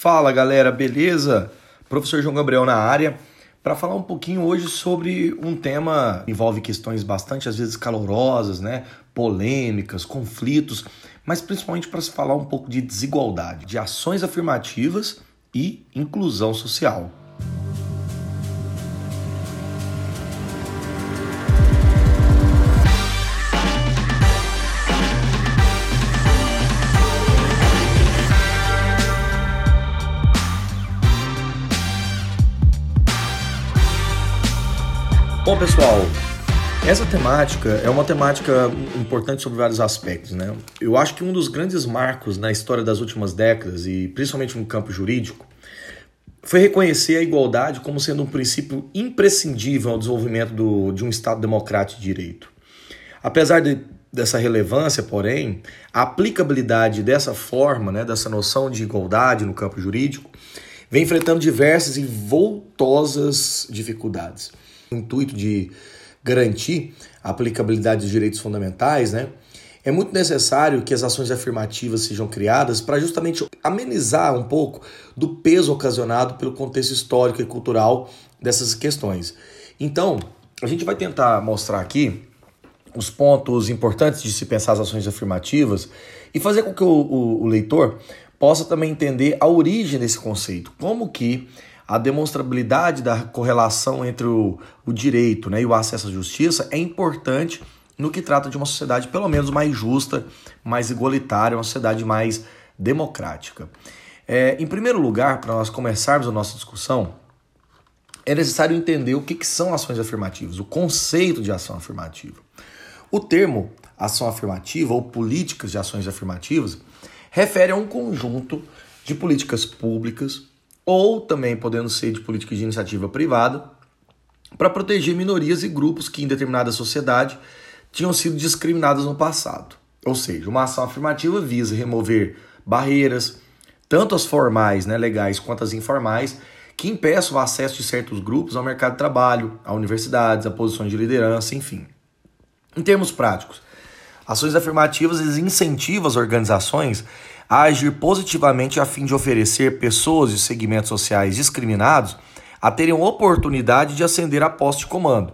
Fala galera, beleza? Professor João Gabriel na área para falar um pouquinho hoje sobre um tema que envolve questões bastante às vezes calorosas, né? polêmicas, conflitos, mas principalmente para se falar um pouco de desigualdade, de ações afirmativas e inclusão social. Pessoal, essa temática é uma temática importante sobre vários aspectos, né? Eu acho que um dos grandes marcos na história das últimas décadas e principalmente no campo jurídico foi reconhecer a igualdade como sendo um princípio imprescindível ao desenvolvimento do, de um Estado democrático de direito. Apesar de, dessa relevância, porém, a aplicabilidade dessa forma, né, dessa noção de igualdade no campo jurídico, vem enfrentando diversas e voltosas dificuldades intuito de garantir a aplicabilidade dos direitos fundamentais, né? É muito necessário que as ações afirmativas sejam criadas para justamente amenizar um pouco do peso ocasionado pelo contexto histórico e cultural dessas questões. Então, a gente vai tentar mostrar aqui os pontos importantes de se pensar as ações afirmativas e fazer com que o, o, o leitor possa também entender a origem desse conceito, como que a demonstrabilidade da correlação entre o, o direito né, e o acesso à justiça é importante no que trata de uma sociedade pelo menos mais justa, mais igualitária, uma sociedade mais democrática. É, em primeiro lugar, para nós começarmos a nossa discussão, é necessário entender o que, que são ações afirmativas, o conceito de ação afirmativa. O termo ação afirmativa ou políticas de ações afirmativas refere a um conjunto de políticas públicas ou também podendo ser de política de iniciativa privada, para proteger minorias e grupos que em determinada sociedade tinham sido discriminados no passado. Ou seja, uma ação afirmativa visa remover barreiras, tanto as formais, né, legais, quanto as informais, que impeçam o acesso de certos grupos ao mercado de trabalho, a universidades, a posições de liderança, enfim. Em termos práticos, ações afirmativas incentivam as organizações a agir positivamente a fim de oferecer pessoas e segmentos sociais discriminados a terem oportunidade de ascender a posto de comando.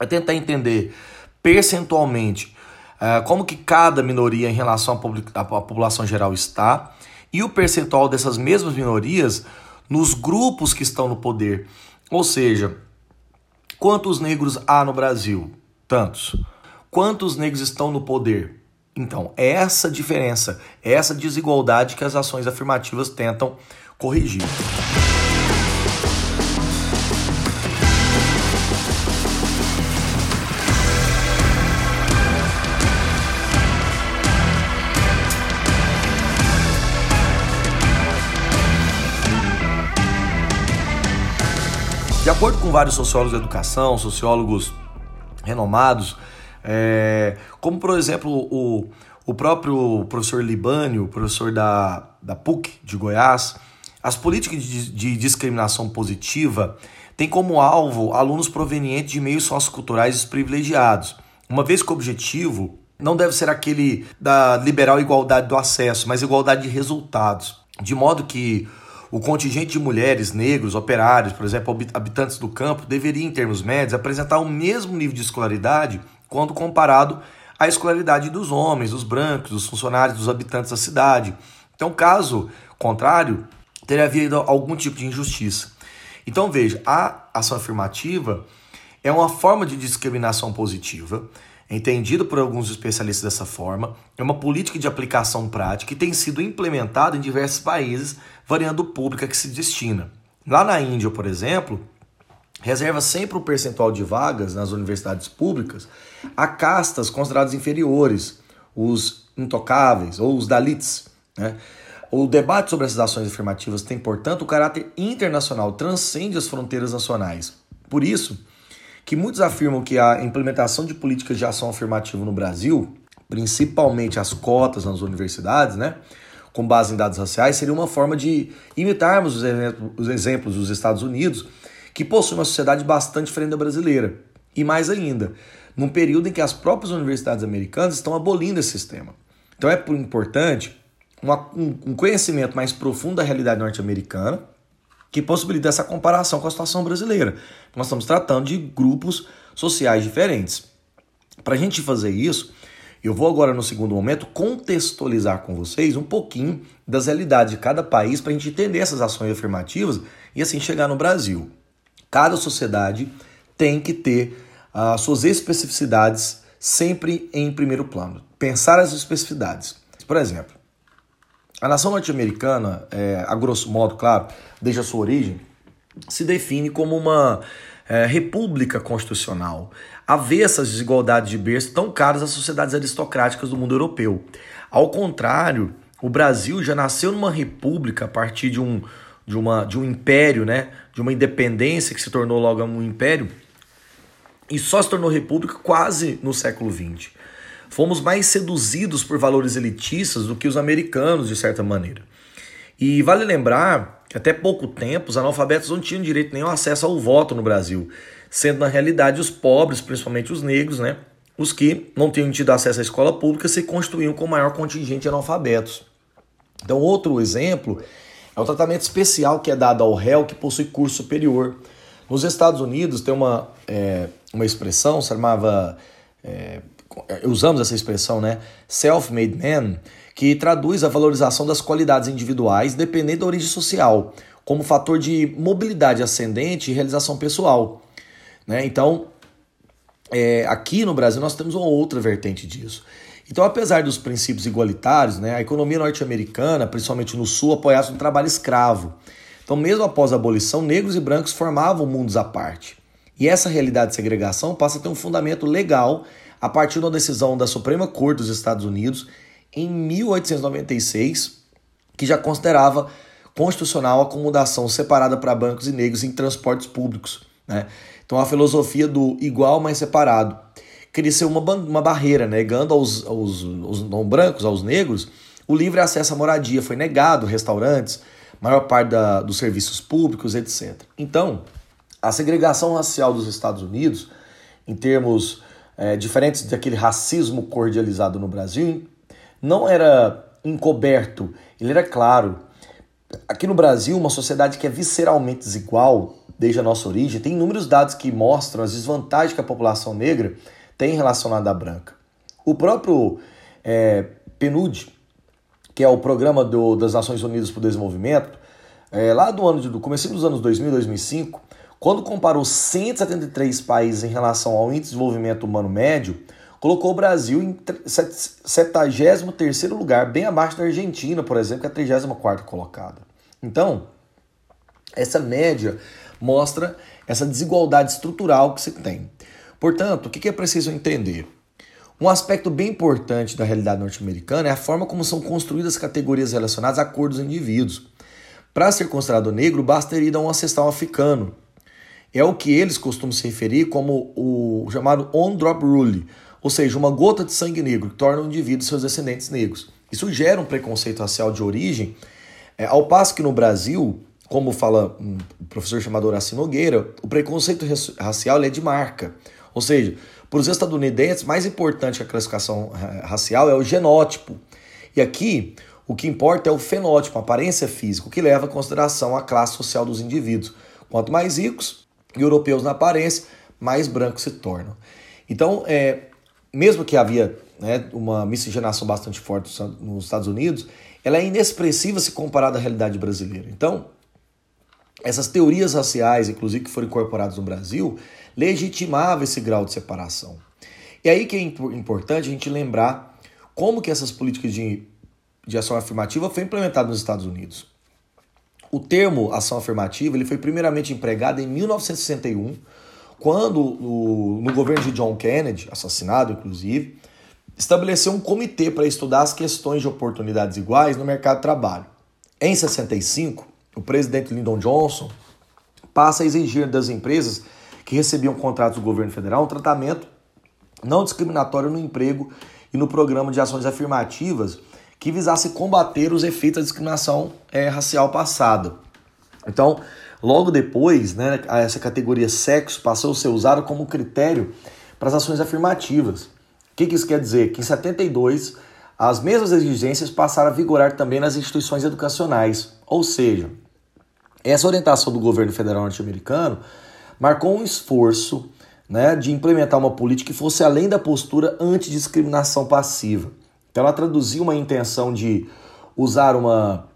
É tentar entender percentualmente uh, como que cada minoria em relação à, população geral está e o percentual dessas mesmas minorias nos grupos que estão no poder. Ou seja, quantos negros há no Brasil? Tantos. Quantos negros estão no poder? Então, é essa diferença, é essa desigualdade que as ações afirmativas tentam corrigir. De acordo com vários sociólogos da educação, sociólogos renomados, é, como, por exemplo, o, o próprio professor Libânio, professor da, da PUC de Goiás, as políticas de, de discriminação positiva têm como alvo alunos provenientes de meios socioculturais desprivilegiados, uma vez que o objetivo não deve ser aquele da liberal igualdade do acesso, mas igualdade de resultados, de modo que o contingente de mulheres, negros, operários, por exemplo, habitantes do campo, deveria, em termos médios, apresentar o mesmo nível de escolaridade quando comparado à escolaridade dos homens, dos brancos, dos funcionários, dos habitantes da cidade. Então, caso contrário, teria havido algum tipo de injustiça. Então, veja, a ação afirmativa é uma forma de discriminação positiva, entendida por alguns especialistas dessa forma, é uma política de aplicação prática que tem sido implementada em diversos países, variando o público a que se destina. Lá na Índia, por exemplo, reserva sempre um percentual de vagas nas universidades públicas a castas consideradas inferiores, os intocáveis ou os Dalits. Né? O debate sobre essas ações afirmativas tem, portanto, o caráter internacional, transcende as fronteiras nacionais. Por isso, que muitos afirmam que a implementação de políticas de ação afirmativa no Brasil, principalmente as cotas nas universidades, né, com base em dados raciais, seria uma forma de imitarmos os exemplos dos Estados Unidos que possui uma sociedade bastante diferente da brasileira. E mais ainda, num período em que as próprias universidades americanas estão abolindo esse sistema. Então é importante um conhecimento mais profundo da realidade norte-americana que possibilita essa comparação com a situação brasileira. Nós estamos tratando de grupos sociais diferentes. Para a gente fazer isso, eu vou agora, no segundo momento, contextualizar com vocês um pouquinho das realidades de cada país para a gente entender essas ações afirmativas e assim chegar no Brasil. Cada sociedade tem que ter as suas especificidades sempre em primeiro plano. Pensar as especificidades. Por exemplo, a nação norte-americana, é, a grosso modo, claro, desde a sua origem, se define como uma é, república constitucional, avessa às desigualdades de berço tão caras às sociedades aristocráticas do mundo europeu. Ao contrário, o Brasil já nasceu numa república a partir de um, de uma, de um império, né, de uma independência que se tornou logo um império, e só se tornou república quase no século XX. Fomos mais seduzidos por valores elitistas do que os americanos, de certa maneira. E vale lembrar que até pouco tempo os analfabetos não tinham direito nenhum acesso ao voto no Brasil, sendo na realidade os pobres, principalmente os negros, né, os que não tinham tido acesso à escola pública se constituíam com o maior contingente de analfabetos. Então, outro exemplo é o tratamento especial que é dado ao réu que possui curso superior. Nos Estados Unidos tem uma, é, uma expressão, se chamava é, usamos essa expressão, né? Self-made man, que traduz a valorização das qualidades individuais dependendo da origem social, como fator de mobilidade ascendente e realização pessoal. Né? Então, é, aqui no Brasil nós temos uma outra vertente disso. Então, apesar dos princípios igualitários, né, a economia norte-americana, principalmente no sul, apoiava o trabalho escravo. Então, mesmo após a abolição, negros e brancos formavam mundos à parte. E essa realidade de segregação passa a ter um fundamento legal a partir da decisão da Suprema Corte dos Estados Unidos em 1896, que já considerava constitucional a acomodação separada para brancos e negros em transportes públicos. Né? Então a filosofia do igual, mas separado cresceu uma, uma barreira, negando aos, aos, aos não brancos, aos negros, o livre acesso à moradia. Foi negado restaurantes, maior parte da, dos serviços públicos, etc. Então, a segregação racial dos Estados Unidos, em termos é, diferentes daquele racismo cordializado no Brasil, não era encoberto, ele era claro. Aqui no Brasil, uma sociedade que é visceralmente desigual desde a nossa origem, tem inúmeros dados que mostram as desvantagens que a população negra tem relacionada à branca. O próprio é, PNUD, que é o Programa do, das Nações Unidas para o Desenvolvimento, é, lá do ano do começo dos anos 2000 2005, quando comparou 173 países em relação ao índice de desenvolvimento humano médio, colocou o Brasil em 73º lugar, bem abaixo da Argentina, por exemplo, que é a 34ª colocada. Então, essa média mostra essa desigualdade estrutural que se tem. Portanto, o que é preciso entender? Um aspecto bem importante da realidade norte-americana é a forma como são construídas categorias relacionadas à cor dos indivíduos. Para ser considerado negro, basta ir a um ancestral africano, é o que eles costumam se referir como o chamado on-drop rule, ou seja, uma gota de sangue negro que torna o indivíduo seus descendentes negros. Isso gera um preconceito racial de origem, é, ao passo que no Brasil, como fala um professor chamado Horácio Nogueira, o preconceito racial é de marca. Ou seja, para os estadunidenses, mais importante que a classificação eh, racial é o genótipo. E aqui, o que importa é o fenótipo, a aparência física, o que leva em consideração a classe social dos indivíduos. Quanto mais ricos, europeus na aparência, mais brancos se tornam. Então, é, mesmo que havia né, uma miscigenação bastante forte nos Estados Unidos, ela é inexpressiva se comparada à realidade brasileira. Então, essas teorias raciais, inclusive que foram incorporadas no Brasil, legitimavam esse grau de separação. E aí que é importante a gente lembrar como que essas políticas de, de ação afirmativa foram implementadas nos Estados Unidos. O termo ação afirmativa ele foi primeiramente empregado em 1961, quando o, no governo de John Kennedy, assassinado inclusive, estabeleceu um comitê para estudar as questões de oportunidades iguais no mercado de trabalho. Em 65, o presidente Lyndon Johnson passa a exigir das empresas que recebiam contratos do governo federal um tratamento não discriminatório no emprego e no programa de ações afirmativas que visasse combater os efeitos da discriminação é, racial passada. Então, logo depois, né, essa categoria sexo passou a ser usada como critério para as ações afirmativas. O que, que isso quer dizer? Que em 72, as mesmas exigências passaram a vigorar também nas instituições educacionais. Ou seja, essa orientação do governo federal norte-americano marcou um esforço né, de implementar uma política que fosse além da postura antidiscriminação passiva. Então ela traduziu uma intenção de usar uma,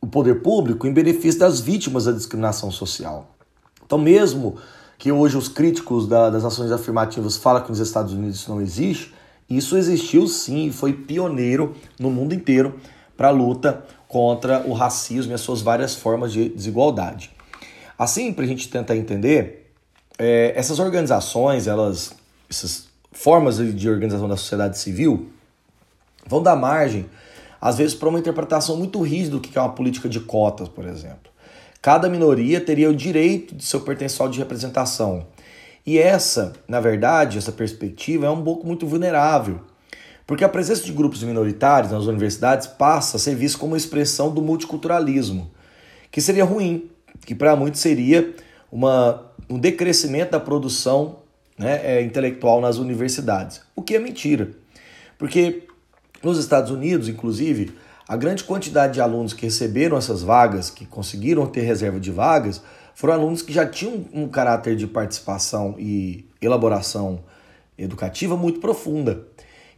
o poder público em benefício das vítimas da discriminação social. Então mesmo que hoje os críticos da, das ações afirmativas falam que nos Estados Unidos isso não existe, isso existiu sim e foi pioneiro no mundo inteiro para a luta contra o racismo e as suas várias formas de desigualdade. Assim, para a gente tentar entender, é, essas organizações, elas, essas formas de organização da sociedade civil, vão dar margem, às vezes, para uma interpretação muito rígida do que é uma política de cotas, por exemplo. Cada minoria teria o direito de seu pertencimento de representação. E essa, na verdade, essa perspectiva é um pouco muito vulnerável, porque a presença de grupos minoritários nas universidades passa a ser vista como expressão do multiculturalismo, que seria ruim, que para muitos seria uma, um decrescimento da produção né, é, intelectual nas universidades, o que é mentira, porque nos Estados Unidos, inclusive, a grande quantidade de alunos que receberam essas vagas, que conseguiram ter reserva de vagas, foram alunos que já tinham um caráter de participação e elaboração educativa muito profunda.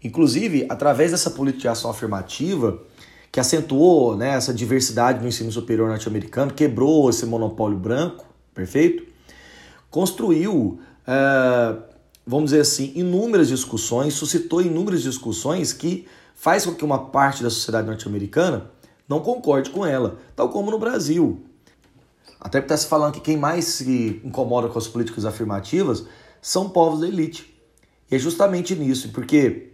Inclusive, através dessa política de ação afirmativa, que acentuou né, essa diversidade no ensino superior norte-americano, quebrou esse monopólio branco, perfeito? Construiu, é, vamos dizer assim, inúmeras discussões, suscitou inúmeras discussões que faz com que uma parte da sociedade norte-americana não concorde com ela, tal como no Brasil. Até porque está se falando que quem mais se incomoda com as políticas afirmativas são povos da elite. E é justamente nisso, porque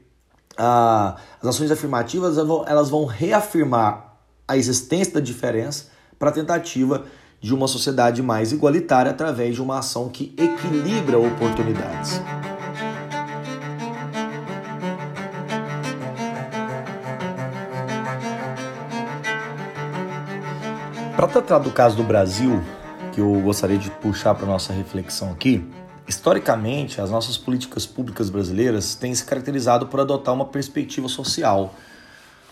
ah, as ações afirmativas elas vão reafirmar a existência da diferença para a tentativa de uma sociedade mais igualitária através de uma ação que equilibra oportunidades. Para tratar do caso do Brasil, que eu gostaria de puxar para nossa reflexão aqui, historicamente as nossas políticas públicas brasileiras têm se caracterizado por adotar uma perspectiva social,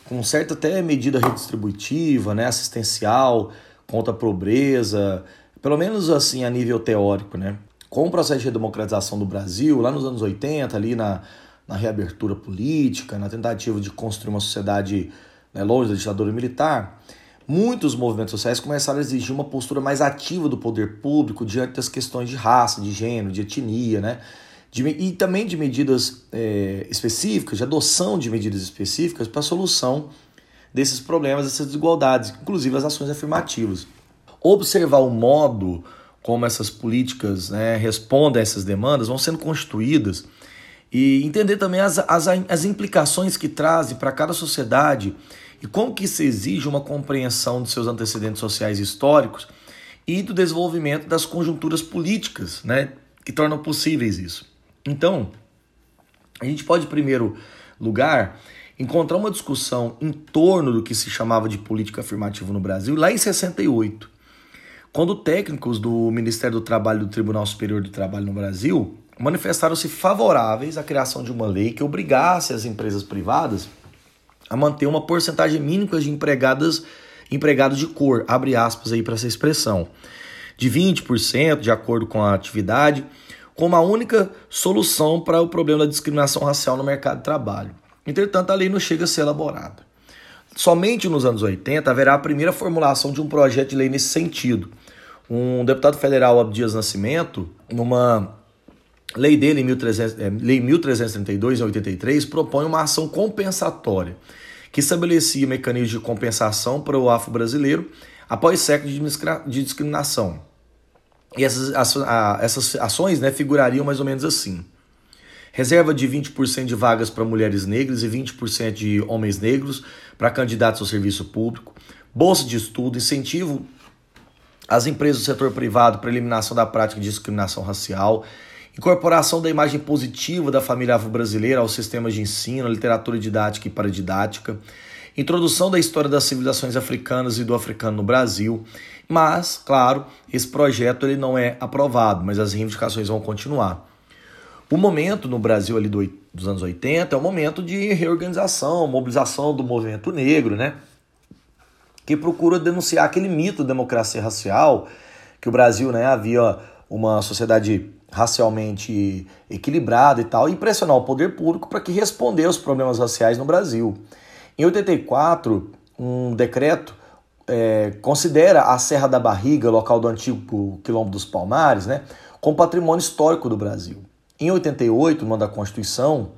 com certa até medida redistributiva, né, assistencial, contra a pobreza, pelo menos assim a nível teórico, né? Com o processo de redemocratização do Brasil, lá nos anos 80, ali na, na reabertura política, na tentativa de construir uma sociedade né, longe da ditadura militar, Muitos movimentos sociais começaram a exigir uma postura mais ativa do poder público diante das questões de raça, de gênero, de etnia, né? De, e também de medidas é, específicas, de adoção de medidas específicas para a solução desses problemas, dessas desigualdades, inclusive as ações afirmativas. Observar o modo como essas políticas né, respondem a essas demandas vão sendo constituídas e entender também as, as, as implicações que trazem para cada sociedade e como que se exige uma compreensão de seus antecedentes sociais históricos e do desenvolvimento das conjunturas políticas, né, que tornam possíveis isso. Então, a gente pode, em primeiro lugar, encontrar uma discussão em torno do que se chamava de política afirmativa no Brasil lá em 68, quando técnicos do Ministério do Trabalho e do Tribunal Superior do Trabalho no Brasil manifestaram-se favoráveis à criação de uma lei que obrigasse as empresas privadas a manter uma porcentagem mínima de empregadas, empregados de cor, abre aspas aí para essa expressão, de 20% de acordo com a atividade, como a única solução para o problema da discriminação racial no mercado de trabalho. Entretanto, a lei não chega a ser elaborada. Somente nos anos 80 haverá a primeira formulação de um projeto de lei nesse sentido. Um deputado federal, Abdias Nascimento, numa lei dele, em 1300, é, lei 1332, em 83, propõe uma ação compensatória que estabelecia mecanismos de compensação para o afro-brasileiro após séculos de discriminação. E essas, essas ações né, figurariam mais ou menos assim. Reserva de 20% de vagas para mulheres negras e 20% de homens negros para candidatos ao serviço público. Bolsa de estudo, incentivo às empresas do setor privado para eliminação da prática de discriminação racial, Incorporação da imagem positiva da família afro-brasileira aos sistemas de ensino, literatura didática e paradidática. Introdução da história das civilizações africanas e do africano no Brasil. Mas, claro, esse projeto ele não é aprovado, mas as reivindicações vão continuar. O momento no Brasil ali do, dos anos 80 é um momento de reorganização, mobilização do movimento negro, né? Que procura denunciar aquele mito da democracia racial, que o Brasil né, havia uma sociedade racialmente equilibrada e tal, e pressionar o poder público para que respondesse aos problemas raciais no Brasil. Em 84, um decreto é, considera a Serra da Barriga, local do antigo Quilombo dos Palmares, né, como patrimônio histórico do Brasil. Em 88, no ano da Constituição,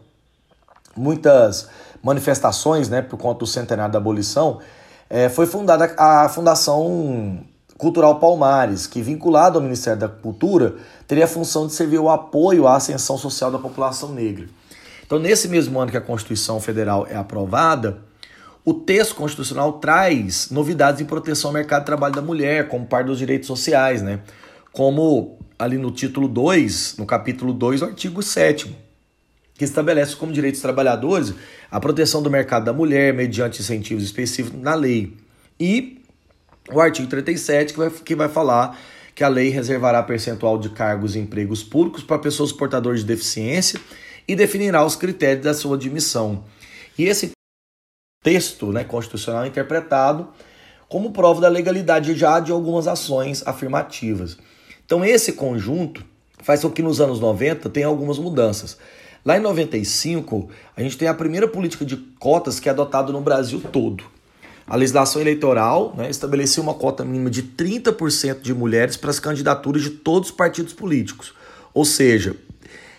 muitas manifestações né, por conta do centenário da abolição, é, foi fundada a Fundação Cultural Palmares, que, vinculado ao Ministério da Cultura, teria a função de servir o apoio à ascensão social da população negra. Então, nesse mesmo ano que a Constituição Federal é aprovada, o texto constitucional traz novidades em proteção ao mercado de trabalho da mulher, como parte dos direitos sociais, né? Como ali no título 2, no capítulo 2, o artigo 7 que estabelece como direitos trabalhadores a proteção do mercado da mulher mediante incentivos específicos na lei. E o artigo 37, que vai, que vai falar que a lei reservará percentual de cargos e empregos públicos para pessoas portadoras de deficiência e definirá os critérios da sua admissão. E esse texto né, constitucional é interpretado como prova da legalidade já de algumas ações afirmativas. Então, esse conjunto faz com que nos anos 90 tenha algumas mudanças. Lá em 95, a gente tem a primeira política de cotas que é adotada no Brasil todo. A legislação eleitoral né, estabeleceu uma cota mínima de 30% de mulheres para as candidaturas de todos os partidos políticos. Ou seja,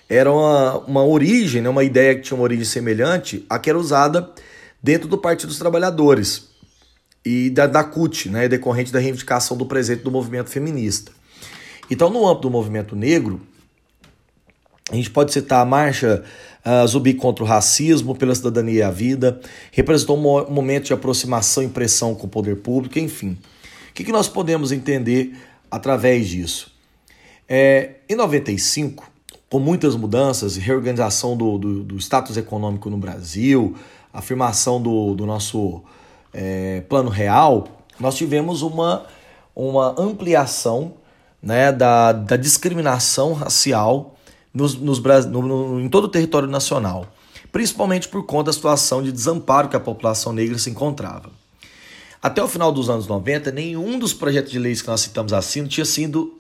era uma, uma origem, né, uma ideia que tinha uma origem semelhante à que era usada dentro do Partido dos Trabalhadores e da, da CUT, né, decorrente da reivindicação do presente do movimento feminista. Então, no âmbito do movimento negro, a gente pode citar a marcha uh, Zumbi contra o racismo, pela cidadania e a vida, representou um momento de aproximação e pressão com o poder público, enfim. O que, que nós podemos entender através disso? É, em 95, com muitas mudanças, reorganização do, do, do status econômico no Brasil, afirmação do, do nosso é, plano real, nós tivemos uma, uma ampliação né, da, da discriminação racial nos, nos, no, no, em todo o território nacional, principalmente por conta da situação de desamparo que a população negra se encontrava. Até o final dos anos 90, nenhum dos projetos de leis que nós citamos acima tinha sido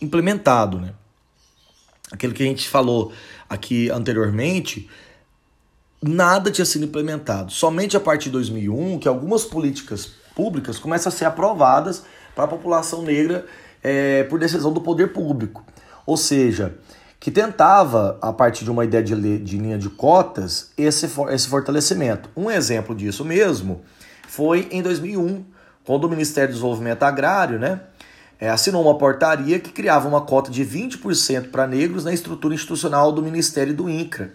implementado. Né? Aquilo que a gente falou aqui anteriormente, nada tinha sido implementado. Somente a partir de 2001 que algumas políticas públicas começam a ser aprovadas para a população negra é, por decisão do poder público. Ou seja, que tentava, a partir de uma ideia de, de linha de cotas, esse, esse fortalecimento. Um exemplo disso mesmo foi em 2001, quando o Ministério do Desenvolvimento Agrário né, é, assinou uma portaria que criava uma cota de 20% para negros na estrutura institucional do Ministério do INCRA.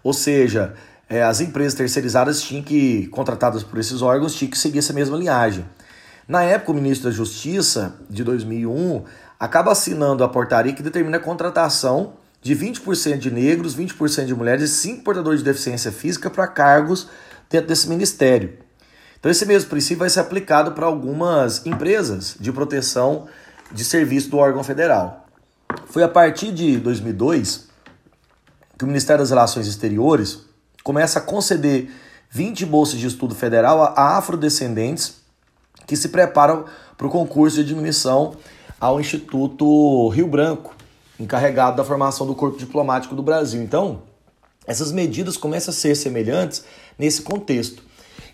Ou seja, é, as empresas terceirizadas tinham que, contratadas por esses órgãos, tinham que seguir essa mesma linhagem. Na época, o ministro da Justiça, de 2001, acaba assinando a portaria que determina a contratação de 20% de negros, 20% de mulheres e 5 portadores de deficiência física para cargos dentro desse ministério. Então, esse mesmo princípio vai ser aplicado para algumas empresas de proteção de serviço do órgão federal. Foi a partir de 2002 que o Ministério das Relações Exteriores começa a conceder 20 bolsas de estudo federal a afrodescendentes que se preparam para o concurso de admissão ao Instituto Rio Branco, encarregado da formação do corpo diplomático do Brasil. Então, essas medidas começam a ser semelhantes nesse contexto.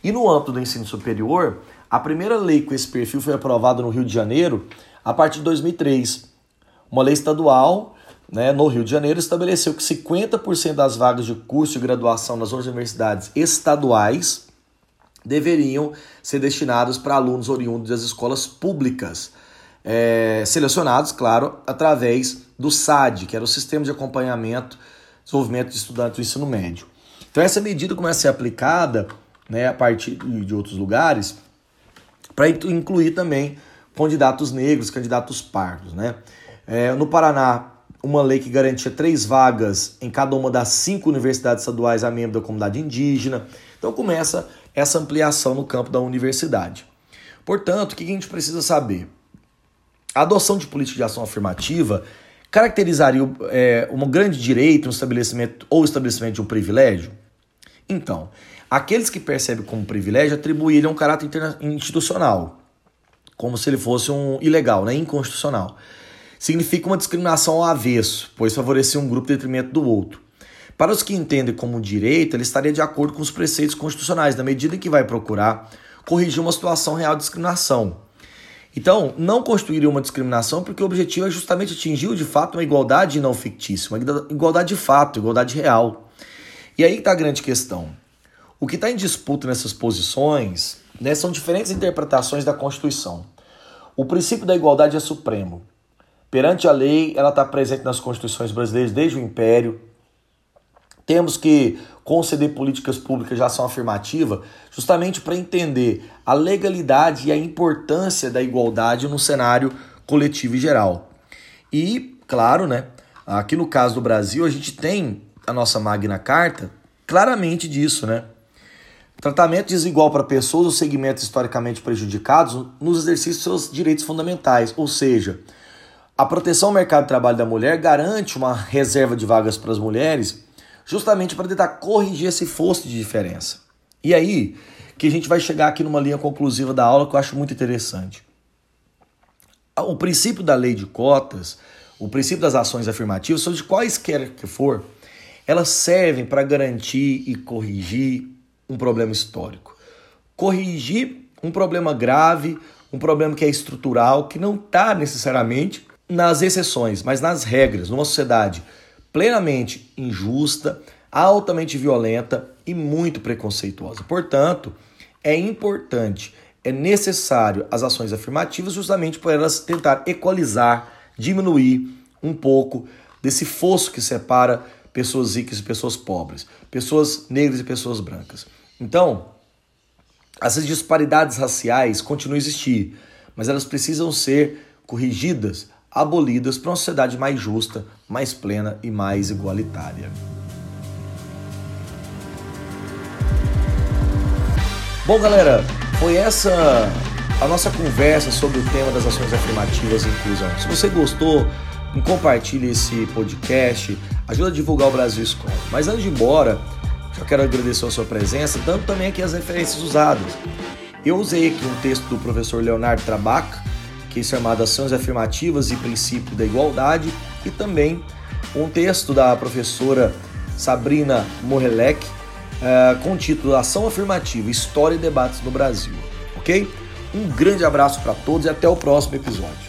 E no âmbito do ensino superior, a primeira lei com esse perfil foi aprovada no Rio de Janeiro a partir de 2003. Uma lei estadual né, no Rio de Janeiro estabeleceu que 50% das vagas de curso de graduação nas universidades estaduais deveriam ser destinadas para alunos oriundos das escolas públicas é, selecionados, claro, através do SAD, que era o Sistema de Acompanhamento Desenvolvimento de Estudantes do Ensino Médio. Então essa medida começa a ser aplicada né, a partir de outros lugares para incluir também candidatos negros, candidatos pardos. Né? É, no Paraná, uma lei que garantia três vagas em cada uma das cinco universidades estaduais a membro da comunidade indígena. Então começa essa ampliação no campo da universidade. Portanto, o que a gente precisa saber? A adoção de política de ação afirmativa caracterizaria é, um grande direito, um estabelecimento ou estabelecimento de um privilégio? Então, aqueles que percebem como privilégio atribuíram um caráter institucional, como se ele fosse um ilegal, né, inconstitucional. Significa uma discriminação ao avesso, pois favorecia um grupo em detrimento do outro. Para os que entendem como direito, ele estaria de acordo com os preceitos constitucionais, na medida em que vai procurar corrigir uma situação real de discriminação. Então, não constituiria uma discriminação porque o objetivo é justamente atingir de fato uma igualdade não fictícia, uma igualdade de fato, igualdade real. E aí está a grande questão. O que está em disputa nessas posições né, são diferentes interpretações da Constituição. O princípio da igualdade é supremo. Perante a lei, ela está presente nas constituições brasileiras desde o Império, temos que conceder políticas públicas de ação afirmativa justamente para entender a legalidade e a importância da igualdade no cenário coletivo e geral. E, claro, né, aqui no caso do Brasil, a gente tem a nossa Magna Carta claramente disso, né? Tratamento desigual para pessoas ou segmentos historicamente prejudicados nos exercícios de seus direitos fundamentais, ou seja, a proteção ao mercado de trabalho da mulher garante uma reserva de vagas para as mulheres justamente para tentar corrigir esse fosso de diferença. E aí que a gente vai chegar aqui numa linha conclusiva da aula que eu acho muito interessante. O princípio da lei de cotas, o princípio das ações afirmativas, seja de quaisquer que for, elas servem para garantir e corrigir um problema histórico. Corrigir um problema grave, um problema que é estrutural, que não está necessariamente nas exceções, mas nas regras, numa sociedade plenamente injusta, altamente violenta e muito preconceituosa. Portanto, é importante, é necessário as ações afirmativas justamente para elas tentar equalizar, diminuir um pouco desse fosso que separa pessoas ricas e pessoas pobres, pessoas negras e pessoas brancas. Então, essas disparidades raciais continuam a existir, mas elas precisam ser corrigidas abolidas para uma sociedade mais justa, mais plena e mais igualitária. Bom, galera, foi essa a nossa conversa sobre o tema das ações afirmativas e inclusão. Se você gostou, compartilhe esse podcast, ajuda a divulgar o Brasil Escola. Mas antes de ir embora, já quero agradecer a sua presença, dando também aqui as referências usadas. Eu usei aqui um texto do professor Leonardo Trabaca, que é chamado Ações Afirmativas e Princípio da Igualdade, e também um texto da professora Sabrina Morelec, uh, com o título Ação Afirmativa, História e Debates no Brasil. Ok? Um grande abraço para todos e até o próximo episódio.